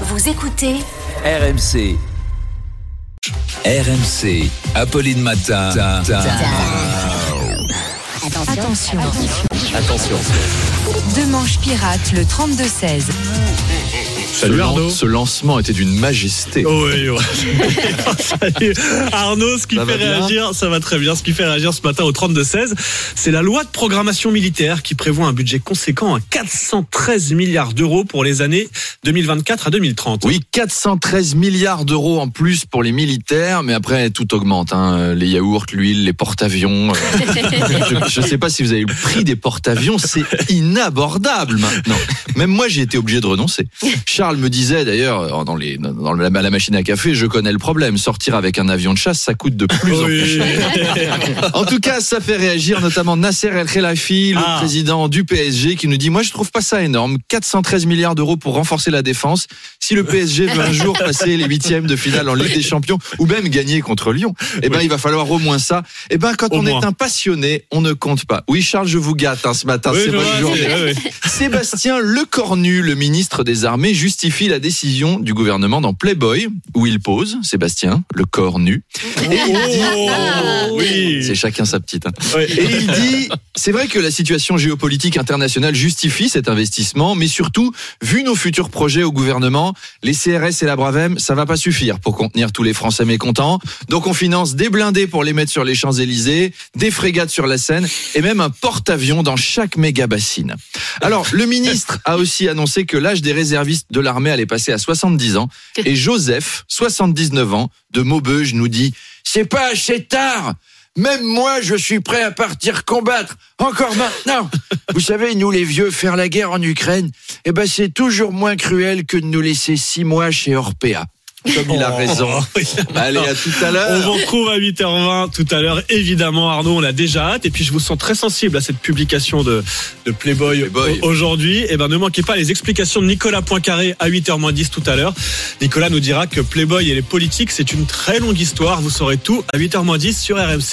Vous écoutez RMC. RMC. Apolline Matin. Attention. Attention. Deux manches pirates, le 32-16. Salut Ce Arnaud. Ce lancement était d'une majesté. Oh oui. Salut. Arnaud, ce qui Ça fait réagir, ça va très bien. Ce qui fait réagir ce matin au 32-16, c'est la loi de programmation militaire qui prévoit un budget conséquent à 413 milliards d'euros pour les années 2024 à 2030. Oui, 413 milliards d'euros en plus pour les militaires, mais après tout augmente. hein. Les yaourts, l'huile, les porte-avions. euh. je ne sais pas si vous avez le prix des porte-avions, c'est inabordable maintenant. Même moi, j'ai été obligé de renoncer. Charles me disait d'ailleurs dans, les, dans la, la machine à café, je connais le problème. Sortir avec un avion de chasse, ça coûte de plus en plus cher. En tout cas, ça fait réagir notamment Nasser El Khelaifi, le Ah. président du PSG, qui nous dit Moi, je trouve pas ça énorme. 413 milliards d'euros pour renforcer la défense. Si le PSG veut un jour passer les huitièmes de finale en Ligue des Champions ou même gagner contre Lyon, eh ben, il va falloir au moins ça. Eh ben, quand Au on moins. est un passionné, on ne compte pas. Oui, Charles, je vous gâte hein, ce matin. Oui, c'est journée. ouais. Sébastien Lecornu, le ministre des Armées, justifie la décision du gouvernement dans Playboy, où il pose, Sébastien, le corps nu. Et il dit, Oh, oui. c'est chacun sa petite. hein. Ouais. Et il dit, c'est vrai que la situation géopolitique internationale justifie cet investissement, mais surtout, vu nos futurs projets au gouvernement, les CRS et la Bravem, ça va pas suffire pour contenir tous les Français mécontents. Donc on finance des blindés pour les mettre sur les Champs-Élysées, des frégates sur la Seine et même un porte-avions dans chaque méga bassine. Alors, le ministre a aussi annoncé que l'âge des réservistes de l'armée allait passer à 70 ans et Joseph, 79 ans, de Maubeuge nous dit, c'est pas assez tard! Même moi, je suis prêt à partir combattre. Encore maintenant. Vous savez, nous les vieux, faire la guerre en Ukraine, eh ben, c'est toujours moins cruel que de nous laisser six mois chez Orpea. Comme il a Oh, raison. oui. Allez, à tout à On l'heure. vous retrouve à 8h20 tout à l'heure. Évidemment, Arnaud, on a déjà hâte. Et puis, je vous sens très sensible à cette publication de, de Playboy, Playboy. au- aujourd'hui. Et ben, ne manquez pas les explications de Nicolas Poincaré à 8h10 tout à l'heure. Nicolas nous dira que Playboy et les politiques, c'est une très longue histoire. Vous saurez tout à 8h10 sur RMC.